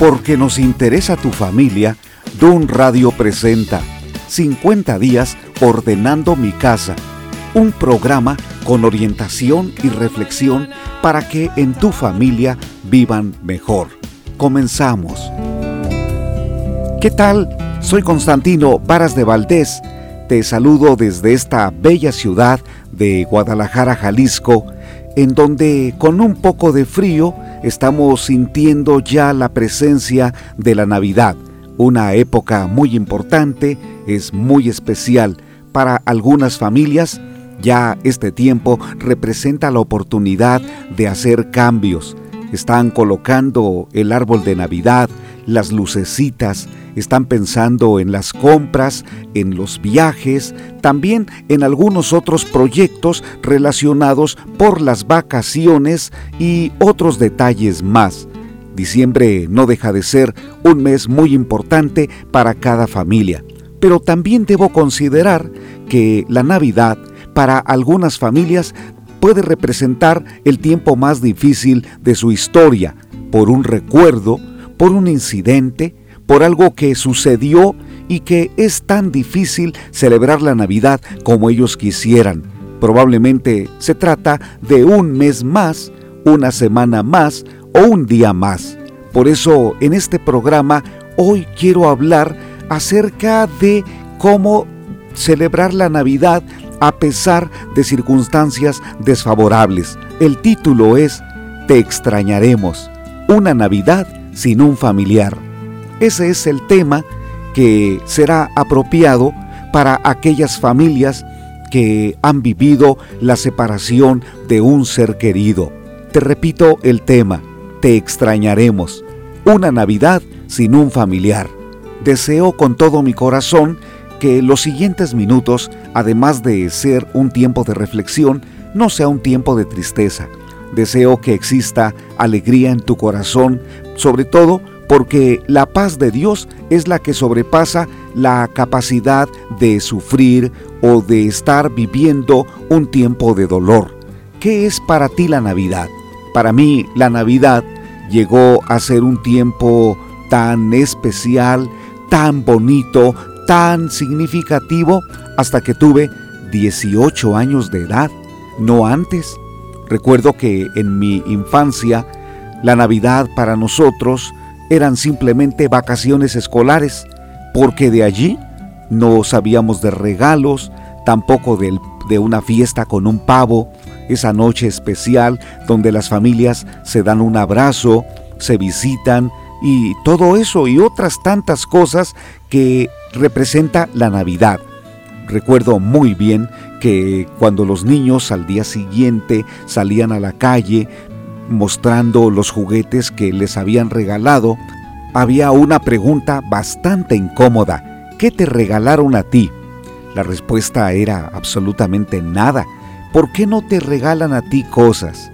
Porque nos interesa tu familia, Dun Radio presenta 50 días ordenando mi casa, un programa con orientación y reflexión para que en tu familia vivan mejor. Comenzamos. ¿Qué tal? Soy Constantino Varas de Valdés. Te saludo desde esta bella ciudad de Guadalajara, Jalisco, en donde con un poco de frío estamos sintiendo ya la presencia de la Navidad, una época muy importante, es muy especial para algunas familias. Ya este tiempo representa la oportunidad de hacer cambios. Están colocando el árbol de Navidad, las lucecitas, están pensando en las compras, en los viajes, también en algunos otros proyectos relacionados por las vacaciones y otros detalles más. Diciembre no deja de ser un mes muy importante para cada familia, pero también debo considerar que la Navidad para algunas familias puede representar el tiempo más difícil de su historia, por un recuerdo, por un incidente, por algo que sucedió y que es tan difícil celebrar la Navidad como ellos quisieran. Probablemente se trata de un mes más, una semana más o un día más. Por eso en este programa hoy quiero hablar acerca de cómo celebrar la Navidad a pesar de circunstancias desfavorables. El título es Te extrañaremos, una Navidad sin un familiar. Ese es el tema que será apropiado para aquellas familias que han vivido la separación de un ser querido. Te repito el tema, te extrañaremos. Una Navidad sin un familiar. Deseo con todo mi corazón que los siguientes minutos, además de ser un tiempo de reflexión, no sea un tiempo de tristeza. Deseo que exista alegría en tu corazón, sobre todo porque la paz de Dios es la que sobrepasa la capacidad de sufrir o de estar viviendo un tiempo de dolor. ¿Qué es para ti la Navidad? Para mí la Navidad llegó a ser un tiempo tan especial, tan bonito, tan significativo hasta que tuve 18 años de edad, no antes. Recuerdo que en mi infancia la Navidad para nosotros eran simplemente vacaciones escolares, porque de allí no sabíamos de regalos, tampoco de una fiesta con un pavo, esa noche especial donde las familias se dan un abrazo, se visitan y todo eso y otras tantas cosas que representa la Navidad. Recuerdo muy bien que cuando los niños al día siguiente salían a la calle mostrando los juguetes que les habían regalado, había una pregunta bastante incómoda. ¿Qué te regalaron a ti? La respuesta era absolutamente nada. ¿Por qué no te regalan a ti cosas?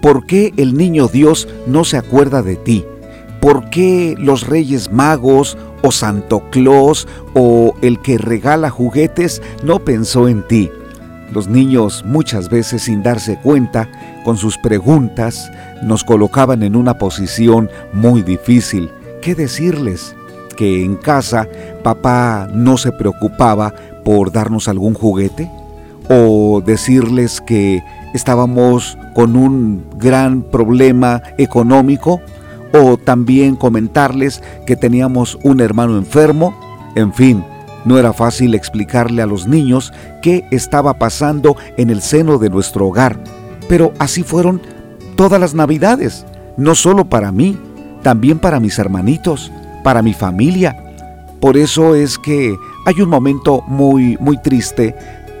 ¿Por qué el niño Dios no se acuerda de ti? ¿Por qué los Reyes Magos o Santo Claus o el que regala juguetes no pensó en ti? Los niños muchas veces sin darse cuenta, con sus preguntas, nos colocaban en una posición muy difícil. ¿Qué decirles? Que en casa papá no se preocupaba por darnos algún juguete? ¿O decirles que estábamos con un gran problema económico? ¿O también comentarles que teníamos un hermano enfermo? En fin, no era fácil explicarle a los niños qué estaba pasando en el seno de nuestro hogar, pero así fueron todas las navidades, no solo para mí, también para mis hermanitos, para mi familia. Por eso es que hay un momento muy, muy triste.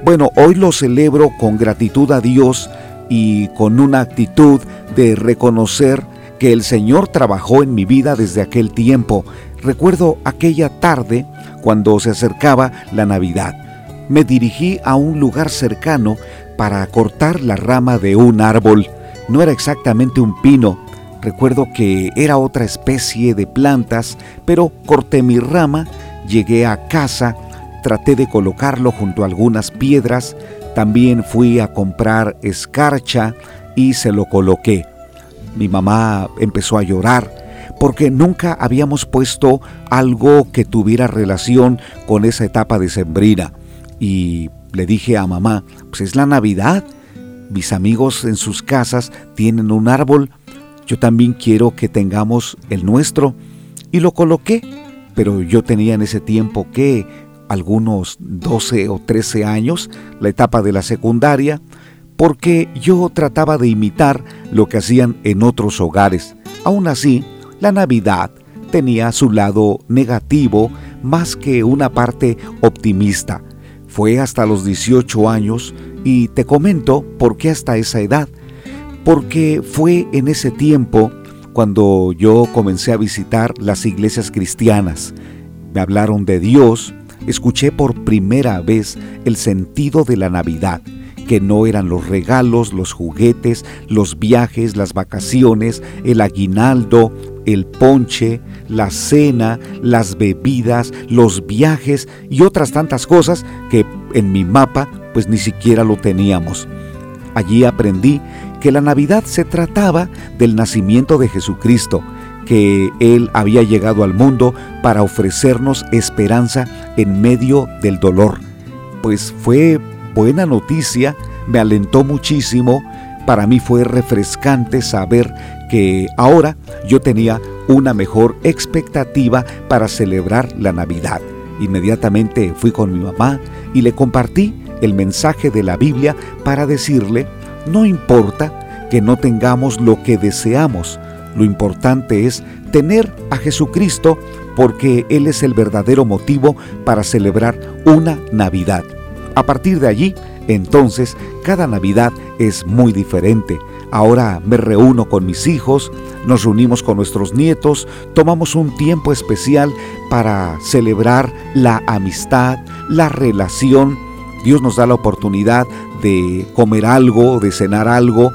Bueno, hoy lo celebro con gratitud a Dios y con una actitud de reconocer que el Señor trabajó en mi vida desde aquel tiempo. Recuerdo aquella tarde cuando se acercaba la Navidad. Me dirigí a un lugar cercano para cortar la rama de un árbol. No era exactamente un pino. Recuerdo que era otra especie de plantas, pero corté mi rama, llegué a casa, traté de colocarlo junto a algunas piedras, también fui a comprar escarcha y se lo coloqué. Mi mamá empezó a llorar porque nunca habíamos puesto algo que tuviera relación con esa etapa de sembrina. Y le dije a mamá, pues es la Navidad, mis amigos en sus casas tienen un árbol, yo también quiero que tengamos el nuestro. Y lo coloqué, pero yo tenía en ese tiempo que algunos 12 o 13 años, la etapa de la secundaria, porque yo trataba de imitar lo que hacían en otros hogares. Aún así, la Navidad tenía su lado negativo más que una parte optimista. Fue hasta los 18 años y te comento por qué hasta esa edad. Porque fue en ese tiempo cuando yo comencé a visitar las iglesias cristianas. Me hablaron de Dios, escuché por primera vez el sentido de la Navidad que no eran los regalos, los juguetes, los viajes, las vacaciones, el aguinaldo, el ponche, la cena, las bebidas, los viajes y otras tantas cosas que en mi mapa pues ni siquiera lo teníamos. Allí aprendí que la Navidad se trataba del nacimiento de Jesucristo, que Él había llegado al mundo para ofrecernos esperanza en medio del dolor. Pues fue buena noticia, me alentó muchísimo, para mí fue refrescante saber que ahora yo tenía una mejor expectativa para celebrar la Navidad. Inmediatamente fui con mi mamá y le compartí el mensaje de la Biblia para decirle, no importa que no tengamos lo que deseamos, lo importante es tener a Jesucristo porque Él es el verdadero motivo para celebrar una Navidad. A partir de allí, entonces, cada Navidad es muy diferente. Ahora me reúno con mis hijos, nos reunimos con nuestros nietos, tomamos un tiempo especial para celebrar la amistad, la relación. Dios nos da la oportunidad de comer algo, de cenar algo.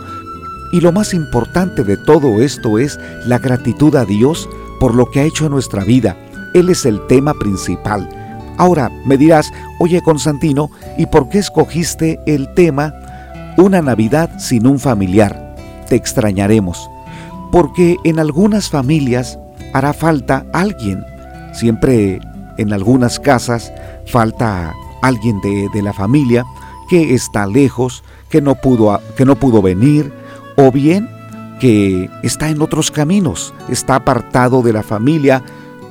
Y lo más importante de todo esto es la gratitud a Dios por lo que ha hecho en nuestra vida. Él es el tema principal. Ahora me dirás, oye Constantino, ¿y por qué escogiste el tema Una Navidad sin un familiar? Te extrañaremos. Porque en algunas familias hará falta alguien. Siempre en algunas casas falta alguien de, de la familia que está lejos, que no, pudo, que no pudo venir, o bien que está en otros caminos, está apartado de la familia,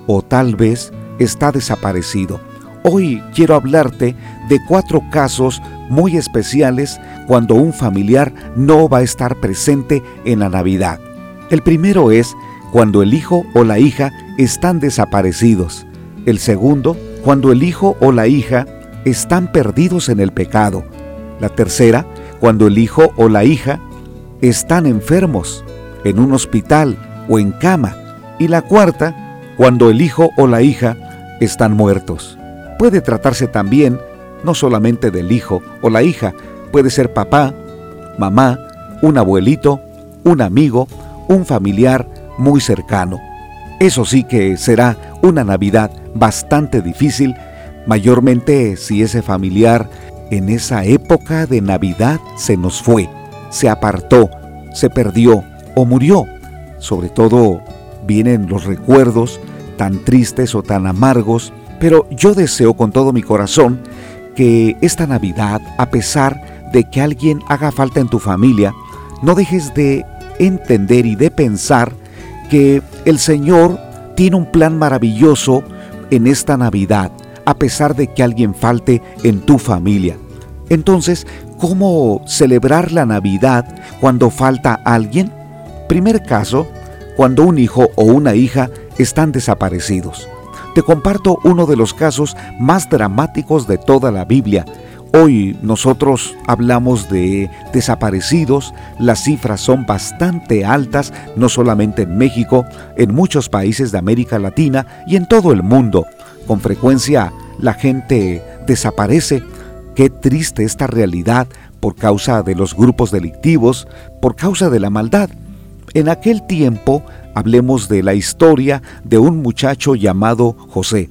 o tal vez está desaparecido. Hoy quiero hablarte de cuatro casos muy especiales cuando un familiar no va a estar presente en la Navidad. El primero es cuando el hijo o la hija están desaparecidos. El segundo, cuando el hijo o la hija están perdidos en el pecado. La tercera, cuando el hijo o la hija están enfermos, en un hospital o en cama. Y la cuarta, cuando el hijo o la hija están muertos. Puede tratarse también no solamente del hijo o la hija, puede ser papá, mamá, un abuelito, un amigo, un familiar muy cercano. Eso sí que será una Navidad bastante difícil, mayormente si ese familiar en esa época de Navidad se nos fue, se apartó, se perdió o murió. Sobre todo vienen los recuerdos tan tristes o tan amargos pero yo deseo con todo mi corazón que esta Navidad, a pesar de que alguien haga falta en tu familia, no dejes de entender y de pensar que el Señor tiene un plan maravilloso en esta Navidad, a pesar de que alguien falte en tu familia. Entonces, ¿cómo celebrar la Navidad cuando falta alguien? Primer caso, cuando un hijo o una hija están desaparecidos te comparto uno de los casos más dramáticos de toda la Biblia. Hoy nosotros hablamos de desaparecidos, las cifras son bastante altas, no solamente en México, en muchos países de América Latina y en todo el mundo. Con frecuencia la gente desaparece. Qué triste esta realidad por causa de los grupos delictivos, por causa de la maldad. En aquel tiempo hablemos de la historia de un muchacho llamado José.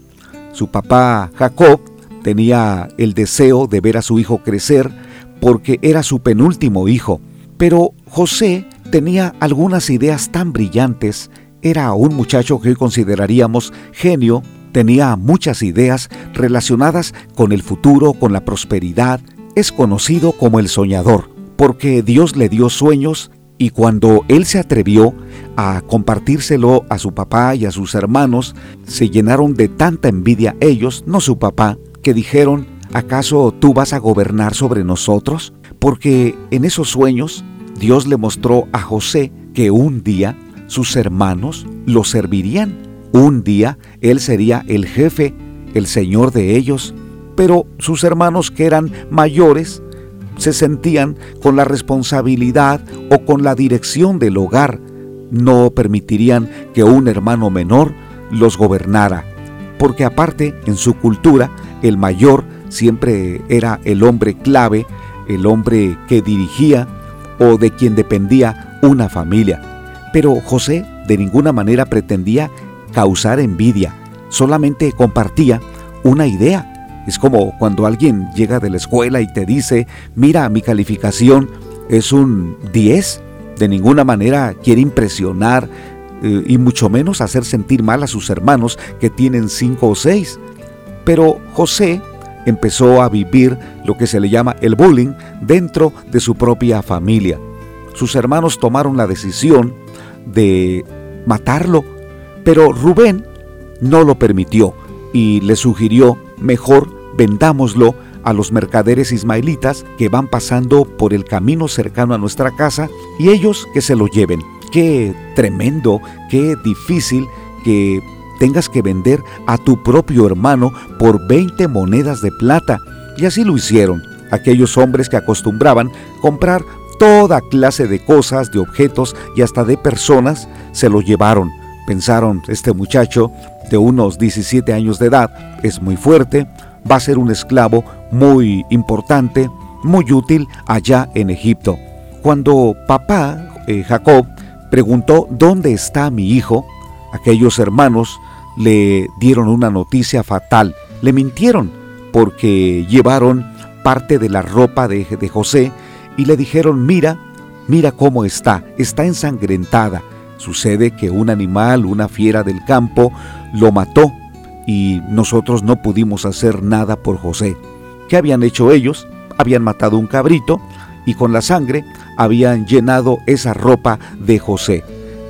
Su papá Jacob tenía el deseo de ver a su hijo crecer porque era su penúltimo hijo, pero José tenía algunas ideas tan brillantes era un muchacho que hoy consideraríamos genio, tenía muchas ideas relacionadas con el futuro, con la prosperidad, es conocido como el soñador, porque Dios le dio sueños y cuando él se atrevió a compartírselo a su papá y a sus hermanos, se llenaron de tanta envidia ellos, no su papá, que dijeron, ¿acaso tú vas a gobernar sobre nosotros? Porque en esos sueños Dios le mostró a José que un día sus hermanos lo servirían. Un día él sería el jefe, el señor de ellos. Pero sus hermanos que eran mayores se sentían con la responsabilidad o con la dirección del hogar. No permitirían que un hermano menor los gobernara, porque aparte en su cultura el mayor siempre era el hombre clave, el hombre que dirigía o de quien dependía una familia. Pero José de ninguna manera pretendía causar envidia, solamente compartía una idea es como cuando alguien llega de la escuela y te dice, mira, mi calificación es un 10. De ninguna manera quiere impresionar eh, y mucho menos hacer sentir mal a sus hermanos que tienen 5 o 6. Pero José empezó a vivir lo que se le llama el bullying dentro de su propia familia. Sus hermanos tomaron la decisión de matarlo, pero Rubén no lo permitió y le sugirió mejor vendámoslo a los mercaderes ismaelitas que van pasando por el camino cercano a nuestra casa y ellos que se lo lleven. Qué tremendo, qué difícil que tengas que vender a tu propio hermano por 20 monedas de plata. Y así lo hicieron aquellos hombres que acostumbraban comprar toda clase de cosas, de objetos y hasta de personas, se lo llevaron. Pensaron, este muchacho de unos 17 años de edad es muy fuerte, va a ser un esclavo muy importante, muy útil allá en Egipto. Cuando papá, eh, Jacob, preguntó dónde está mi hijo, aquellos hermanos le dieron una noticia fatal, le mintieron porque llevaron parte de la ropa de, de José y le dijeron, mira, mira cómo está, está ensangrentada. Sucede que un animal, una fiera del campo, lo mató y nosotros no pudimos hacer nada por José. ¿Qué habían hecho ellos? Habían matado un cabrito y con la sangre habían llenado esa ropa de José.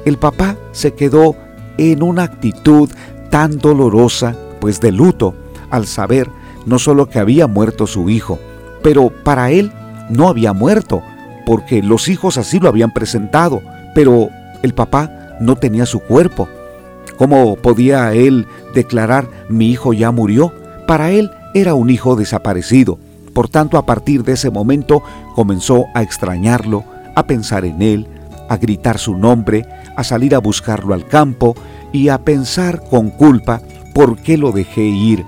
El papá se quedó en una actitud tan dolorosa, pues de luto, al saber no solo que había muerto su hijo, pero para él no había muerto, porque los hijos así lo habían presentado, pero el papá no tenía su cuerpo. ¿Cómo podía él declarar mi hijo ya murió? Para él era un hijo desaparecido. Por tanto, a partir de ese momento comenzó a extrañarlo, a pensar en él, a gritar su nombre, a salir a buscarlo al campo y a pensar con culpa por qué lo dejé ir,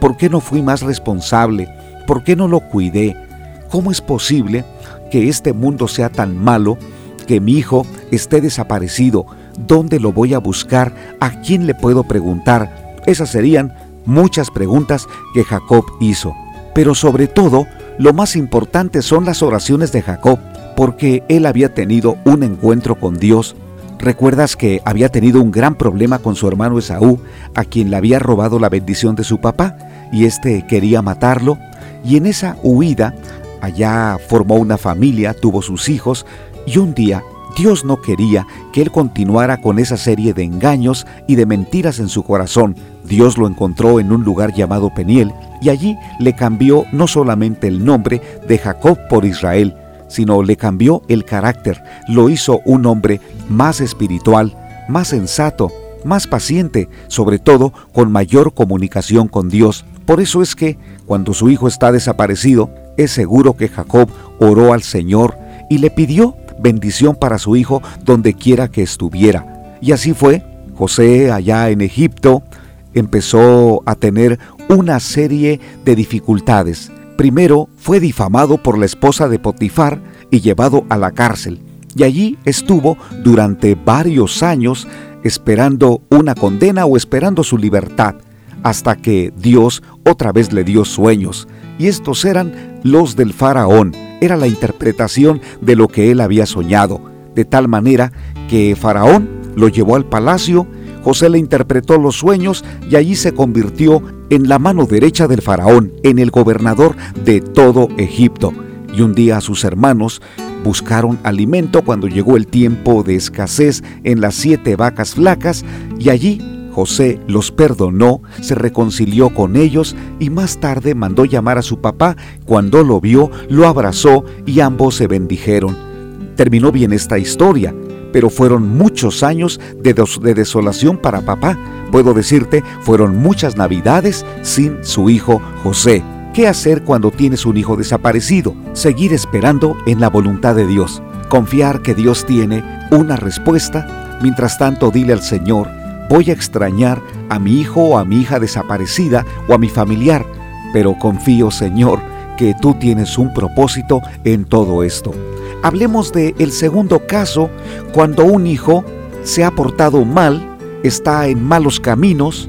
por qué no fui más responsable, por qué no lo cuidé. ¿Cómo es posible que este mundo sea tan malo que mi hijo esté desaparecido? ¿Dónde lo voy a buscar? ¿A quién le puedo preguntar? Esas serían muchas preguntas que Jacob hizo. Pero sobre todo, lo más importante son las oraciones de Jacob, porque él había tenido un encuentro con Dios. ¿Recuerdas que había tenido un gran problema con su hermano Esaú, a quien le había robado la bendición de su papá, y éste quería matarlo? Y en esa huida, allá formó una familia, tuvo sus hijos, y un día Dios no quería que él continuara con esa serie de engaños y de mentiras en su corazón. Dios lo encontró en un lugar llamado Peniel y allí le cambió no solamente el nombre de Jacob por Israel, sino le cambió el carácter, lo hizo un hombre más espiritual, más sensato, más paciente, sobre todo con mayor comunicación con Dios. Por eso es que, cuando su hijo está desaparecido, es seguro que Jacob oró al Señor y le pidió bendición para su hijo donde quiera que estuviera. Y así fue, José allá en Egipto empezó a tener una serie de dificultades. Primero fue difamado por la esposa de Potifar y llevado a la cárcel. Y allí estuvo durante varios años esperando una condena o esperando su libertad, hasta que Dios otra vez le dio sueños. Y estos eran los del faraón, era la interpretación de lo que él había soñado, de tal manera que Faraón lo llevó al palacio, José le interpretó los sueños y allí se convirtió en la mano derecha del faraón, en el gobernador de todo Egipto. Y un día sus hermanos buscaron alimento cuando llegó el tiempo de escasez en las siete vacas flacas y allí José los perdonó, se reconcilió con ellos y más tarde mandó llamar a su papá. Cuando lo vio, lo abrazó y ambos se bendijeron. Terminó bien esta historia, pero fueron muchos años de, de desolación para papá. Puedo decirte, fueron muchas navidades sin su hijo José. ¿Qué hacer cuando tienes un hijo desaparecido? Seguir esperando en la voluntad de Dios. Confiar que Dios tiene una respuesta. Mientras tanto, dile al Señor, voy a extrañar a mi hijo o a mi hija desaparecida o a mi familiar, pero confío, Señor, que tú tienes un propósito en todo esto. Hablemos de el segundo caso, cuando un hijo se ha portado mal, está en malos caminos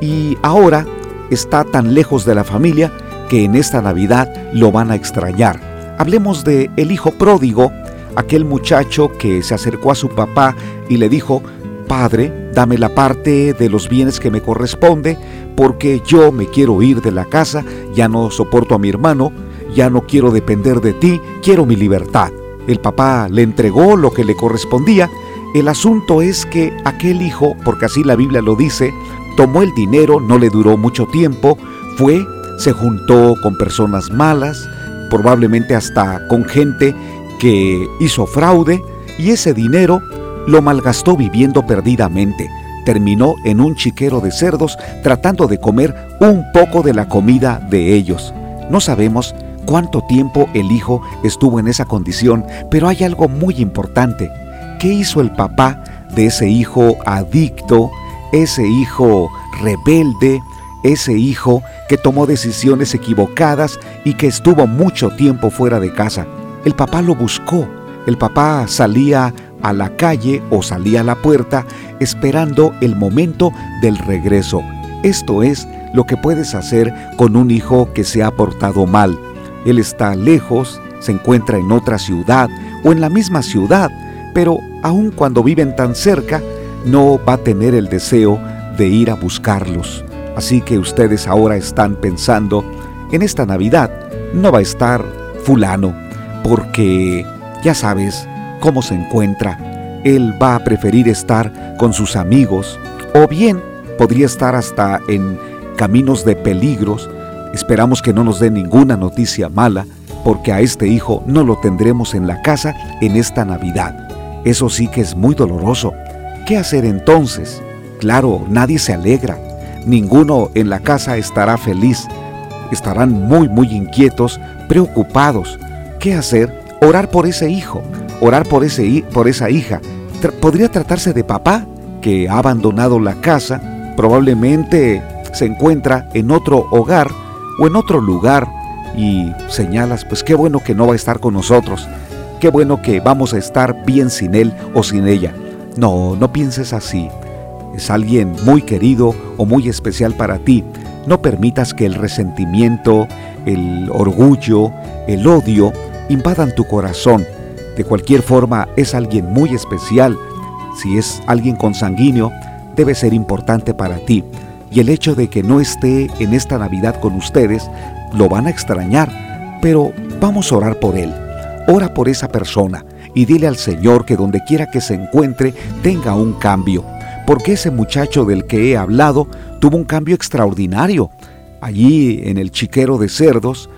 y ahora está tan lejos de la familia que en esta Navidad lo van a extrañar. Hablemos de el hijo pródigo, aquel muchacho que se acercó a su papá y le dijo, Padre, dame la parte de los bienes que me corresponde, porque yo me quiero ir de la casa, ya no soporto a mi hermano, ya no quiero depender de ti, quiero mi libertad. El papá le entregó lo que le correspondía. El asunto es que aquel hijo, porque así la Biblia lo dice, tomó el dinero, no le duró mucho tiempo, fue, se juntó con personas malas, probablemente hasta con gente que hizo fraude, y ese dinero lo malgastó viviendo perdidamente. Terminó en un chiquero de cerdos tratando de comer un poco de la comida de ellos. No sabemos cuánto tiempo el hijo estuvo en esa condición, pero hay algo muy importante. ¿Qué hizo el papá de ese hijo adicto, ese hijo rebelde, ese hijo que tomó decisiones equivocadas y que estuvo mucho tiempo fuera de casa? El papá lo buscó. El papá salía a la calle o salía a la puerta esperando el momento del regreso. Esto es lo que puedes hacer con un hijo que se ha portado mal. Él está lejos, se encuentra en otra ciudad o en la misma ciudad, pero aun cuando viven tan cerca, no va a tener el deseo de ir a buscarlos. Así que ustedes ahora están pensando, en esta Navidad no va a estar fulano, porque ya sabes, cómo se encuentra. Él va a preferir estar con sus amigos o bien podría estar hasta en caminos de peligros. Esperamos que no nos dé ninguna noticia mala porque a este hijo no lo tendremos en la casa en esta Navidad. Eso sí que es muy doloroso. ¿Qué hacer entonces? Claro, nadie se alegra. Ninguno en la casa estará feliz. Estarán muy, muy inquietos, preocupados. ¿Qué hacer? Orar por ese hijo orar por, ese, por esa hija. podría tratarse de papá que ha abandonado la casa, probablemente se encuentra en otro hogar o en otro lugar y señalas, pues qué bueno que no va a estar con nosotros, qué bueno que vamos a estar bien sin él o sin ella. No, no pienses así. Es alguien muy querido o muy especial para ti. No permitas que el resentimiento, el orgullo, el odio invadan tu corazón de cualquier forma, es alguien muy especial. Si es alguien consanguíneo, debe ser importante para ti. Y el hecho de que no esté en esta Navidad con ustedes, lo van a extrañar. Pero vamos a orar por él. Ora por esa persona y dile al Señor que donde quiera que se encuentre tenga un cambio. Porque ese muchacho del que he hablado tuvo un cambio extraordinario. Allí en el chiquero de cerdos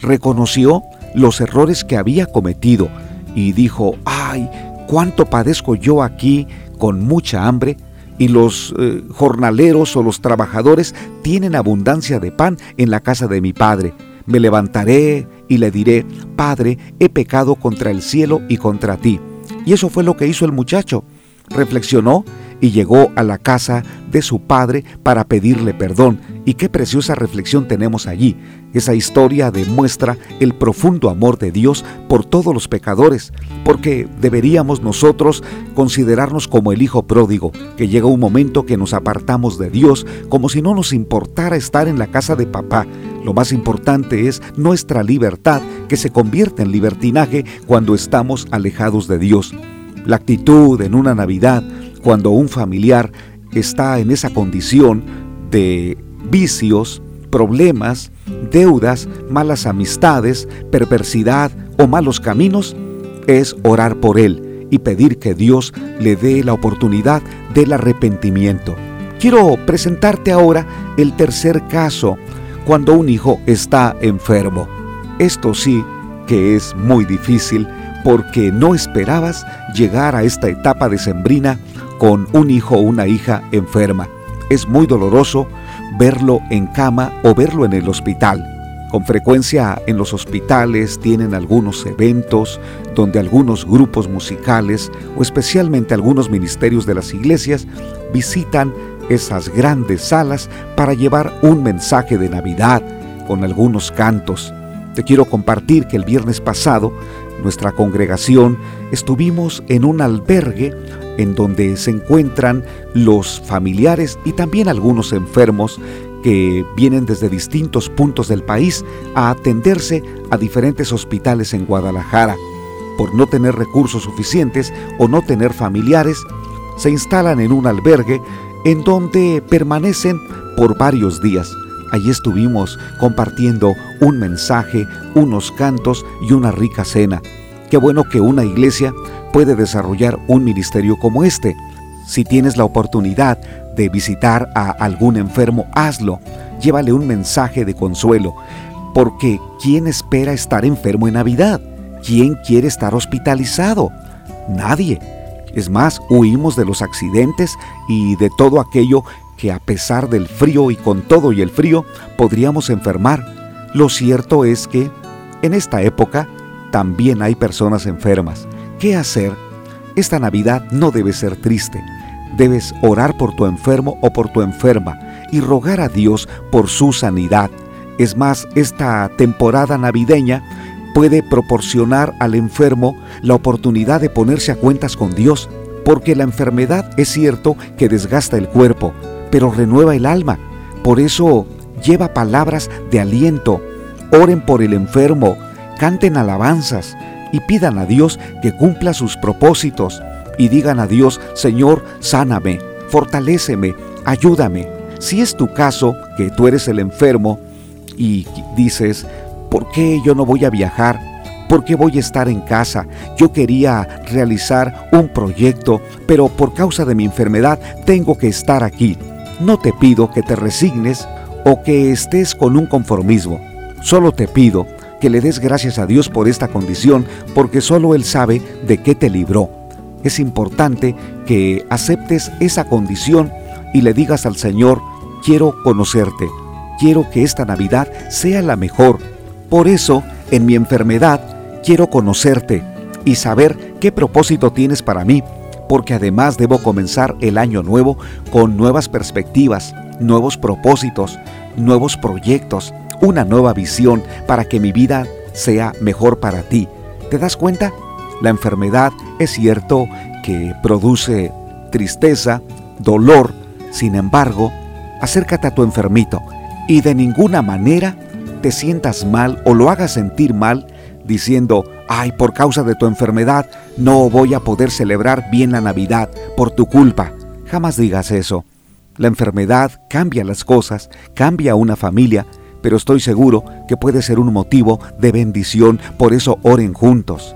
reconoció los errores que había cometido y dijo, ay, cuánto padezco yo aquí con mucha hambre, y los eh, jornaleros o los trabajadores tienen abundancia de pan en la casa de mi Padre. Me levantaré y le diré, Padre, he pecado contra el cielo y contra ti. Y eso fue lo que hizo el muchacho. Reflexionó y llegó a la casa de su padre para pedirle perdón. Y qué preciosa reflexión tenemos allí. Esa historia demuestra el profundo amor de Dios por todos los pecadores, porque deberíamos nosotros considerarnos como el hijo pródigo, que llega un momento que nos apartamos de Dios como si no nos importara estar en la casa de papá. Lo más importante es nuestra libertad, que se convierte en libertinaje cuando estamos alejados de Dios. La actitud en una Navidad cuando un familiar está en esa condición de vicios, problemas, deudas, malas amistades, perversidad o malos caminos, es orar por él y pedir que Dios le dé la oportunidad del arrepentimiento. Quiero presentarte ahora el tercer caso, cuando un hijo está enfermo. Esto sí que es muy difícil porque no esperabas llegar a esta etapa decembrina con un hijo o una hija enferma. Es muy doloroso verlo en cama o verlo en el hospital. Con frecuencia en los hospitales tienen algunos eventos donde algunos grupos musicales o especialmente algunos ministerios de las iglesias visitan esas grandes salas para llevar un mensaje de Navidad con algunos cantos. Te quiero compartir que el viernes pasado nuestra congregación estuvimos en un albergue en donde se encuentran los familiares y también algunos enfermos que vienen desde distintos puntos del país a atenderse a diferentes hospitales en Guadalajara. Por no tener recursos suficientes o no tener familiares, se instalan en un albergue en donde permanecen por varios días. Allí estuvimos compartiendo un mensaje, unos cantos y una rica cena. Qué bueno que una iglesia puede desarrollar un ministerio como este. Si tienes la oportunidad de visitar a algún enfermo, hazlo. Llévale un mensaje de consuelo. Porque ¿quién espera estar enfermo en Navidad? ¿Quién quiere estar hospitalizado? Nadie. Es más, huimos de los accidentes y de todo aquello que a pesar del frío y con todo y el frío podríamos enfermar. Lo cierto es que en esta época también hay personas enfermas. ¿Qué hacer? Esta Navidad no debe ser triste. Debes orar por tu enfermo o por tu enferma y rogar a Dios por su sanidad. Es más, esta temporada navideña puede proporcionar al enfermo la oportunidad de ponerse a cuentas con Dios, porque la enfermedad es cierto que desgasta el cuerpo, pero renueva el alma. Por eso lleva palabras de aliento. Oren por el enfermo, canten alabanzas y pidan a Dios que cumpla sus propósitos y digan a Dios, Señor, sáname, fortaléceme, ayúdame. Si es tu caso, que tú eres el enfermo y dices, ¿por qué yo no voy a viajar? ¿Por qué voy a estar en casa? Yo quería realizar un proyecto, pero por causa de mi enfermedad tengo que estar aquí. No te pido que te resignes o que estés con un conformismo. Solo te pido que le des gracias a Dios por esta condición, porque solo Él sabe de qué te libró. Es importante que aceptes esa condición y le digas al Señor, quiero conocerte, quiero que esta Navidad sea la mejor. Por eso, en mi enfermedad, quiero conocerte y saber qué propósito tienes para mí porque además debo comenzar el año nuevo con nuevas perspectivas, nuevos propósitos, nuevos proyectos, una nueva visión para que mi vida sea mejor para ti. ¿Te das cuenta? La enfermedad es cierto que produce tristeza, dolor, sin embargo, acércate a tu enfermito y de ninguna manera te sientas mal o lo hagas sentir mal diciendo, ay, por causa de tu enfermedad no voy a poder celebrar bien la Navidad por tu culpa. Jamás digas eso. La enfermedad cambia las cosas, cambia una familia, pero estoy seguro que puede ser un motivo de bendición, por eso oren juntos.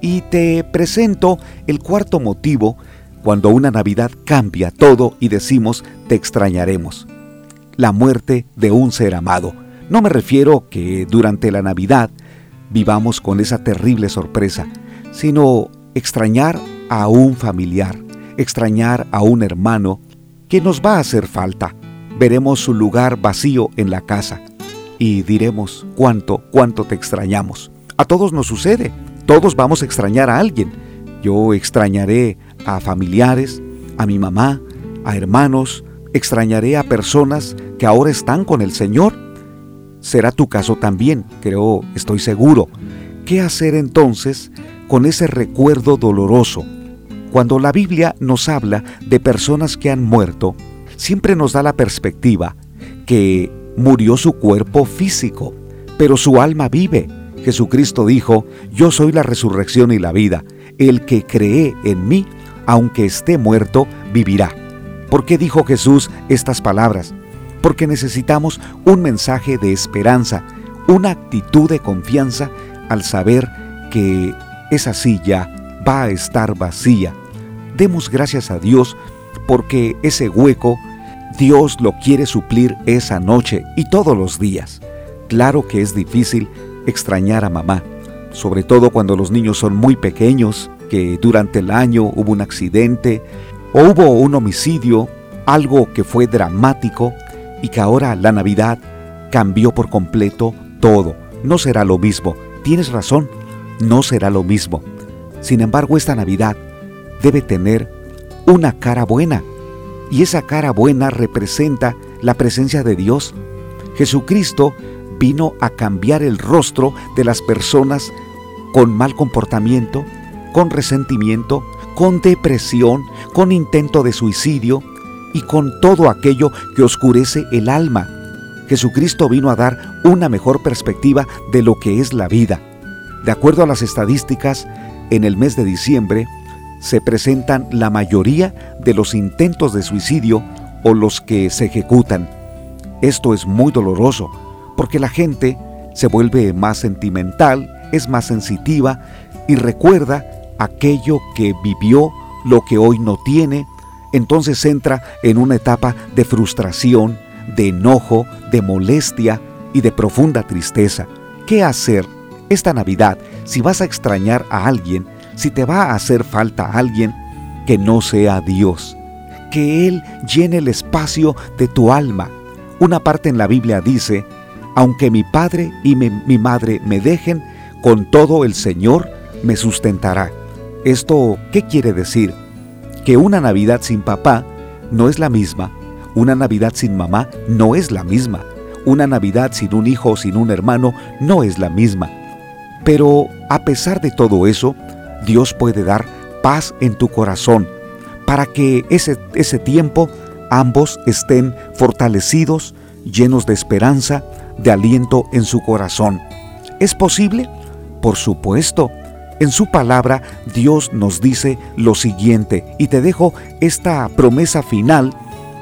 Y te presento el cuarto motivo cuando una Navidad cambia todo y decimos te extrañaremos. La muerte de un ser amado. No me refiero que durante la Navidad vivamos con esa terrible sorpresa, sino extrañar a un familiar, extrañar a un hermano que nos va a hacer falta. Veremos su lugar vacío en la casa y diremos cuánto, cuánto te extrañamos. A todos nos sucede, todos vamos a extrañar a alguien. Yo extrañaré a familiares, a mi mamá, a hermanos, extrañaré a personas que ahora están con el Señor. Será tu caso también, creo, estoy seguro. ¿Qué hacer entonces con ese recuerdo doloroso. Cuando la Biblia nos habla de personas que han muerto, siempre nos da la perspectiva que murió su cuerpo físico, pero su alma vive. Jesucristo dijo, yo soy la resurrección y la vida. El que cree en mí, aunque esté muerto, vivirá. ¿Por qué dijo Jesús estas palabras? Porque necesitamos un mensaje de esperanza, una actitud de confianza al saber que esa silla va a estar vacía. Demos gracias a Dios porque ese hueco Dios lo quiere suplir esa noche y todos los días. Claro que es difícil extrañar a mamá, sobre todo cuando los niños son muy pequeños, que durante el año hubo un accidente o hubo un homicidio, algo que fue dramático y que ahora la Navidad cambió por completo todo. No será lo mismo. Tienes razón, no será lo mismo. Sin embargo, esta Navidad debe tener una cara buena. Y esa cara buena representa la presencia de Dios. Jesucristo vino a cambiar el rostro de las personas con mal comportamiento, con resentimiento, con depresión, con intento de suicidio y con todo aquello que oscurece el alma. Jesucristo vino a dar una mejor perspectiva de lo que es la vida. De acuerdo a las estadísticas, en el mes de diciembre se presentan la mayoría de los intentos de suicidio o los que se ejecutan. Esto es muy doloroso porque la gente se vuelve más sentimental, es más sensitiva y recuerda aquello que vivió, lo que hoy no tiene, entonces entra en una etapa de frustración, de enojo, de molestia y de profunda tristeza. ¿Qué hacer esta Navidad si vas a extrañar a alguien, si te va a hacer falta alguien que no sea Dios? Que Él llene el espacio de tu alma. Una parte en la Biblia dice, aunque mi padre y mi, madre me dejen, con todo el Señor me sustentará. ¿Esto qué quiere decir? Que una Navidad sin papá no es la misma, una Navidad sin mamá no es la misma, una Navidad sin un hijo o sin un hermano no es la misma. Pero a pesar de todo eso, Dios puede dar paz en tu corazón para que ese, ese tiempo ambos estén fortalecidos, llenos de esperanza, de aliento en su corazón. ¿Es posible? Por supuesto. En su palabra Dios nos dice lo siguiente y te dejo esta promesa final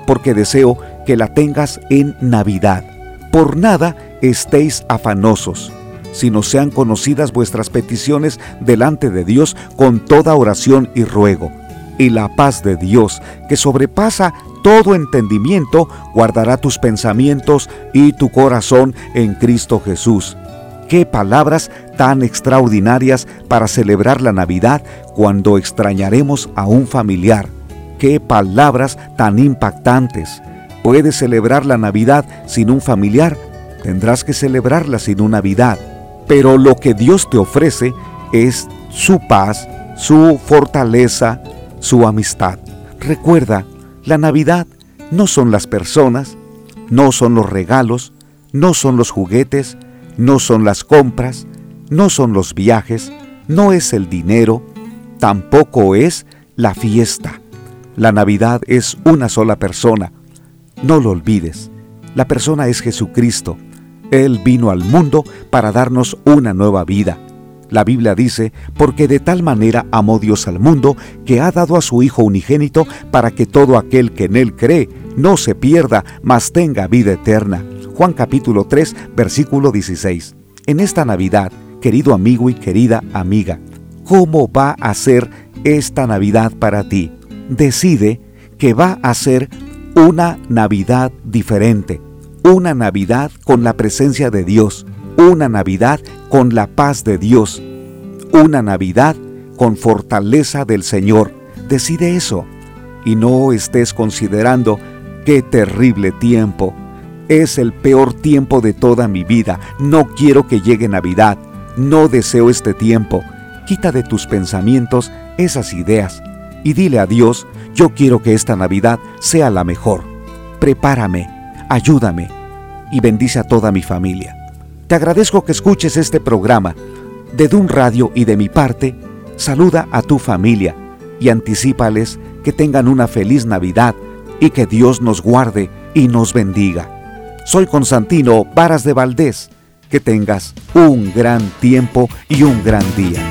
porque deseo que la tengas en Navidad. Por nada estéis afanosos, sino sean conocidas vuestras peticiones delante de Dios con toda oración y ruego. Y la paz de Dios, que sobrepasa todo entendimiento, guardará tus pensamientos y tu corazón en Cristo Jesús. Qué palabras tan extraordinarias para celebrar la Navidad cuando extrañaremos a un familiar. Qué palabras tan impactantes. Puedes celebrar la Navidad sin un familiar, tendrás que celebrarla sin una Navidad. Pero lo que Dios te ofrece es su paz, su fortaleza, su amistad. Recuerda, la Navidad no son las personas, no son los regalos, no son los juguetes, no son las compras, no son los viajes, no es el dinero, tampoco es la fiesta. La Navidad es una sola persona. No lo olvides. La persona es Jesucristo. Él vino al mundo para darnos una nueva vida. La Biblia dice, porque de tal manera amó Dios al mundo, que ha dado a su Hijo unigénito para que todo aquel que en Él cree no se pierda, mas tenga vida eterna. Juan capítulo 3, versículo 16. En esta Navidad, querido amigo y querida amiga, ¿cómo va a ser esta Navidad para ti? Decide que va a ser una Navidad diferente, una Navidad con la presencia de Dios, una Navidad con la paz de Dios, una Navidad con fortaleza del Señor. Decide eso y no estés considerando qué terrible tiempo. Es el peor tiempo de toda mi vida. No quiero que llegue Navidad. No deseo este tiempo. Quita de tus pensamientos esas ideas y dile a Dios, yo quiero que esta Navidad sea la mejor. Prepárame, ayúdame y bendice a toda mi familia. Te agradezco que escuches este programa. De Dun Radio y de mi parte, saluda a tu familia y anticípales que tengan una feliz Navidad y que Dios nos guarde y nos bendiga. Soy Constantino Varas de Valdés. Que tengas un gran tiempo y un gran día.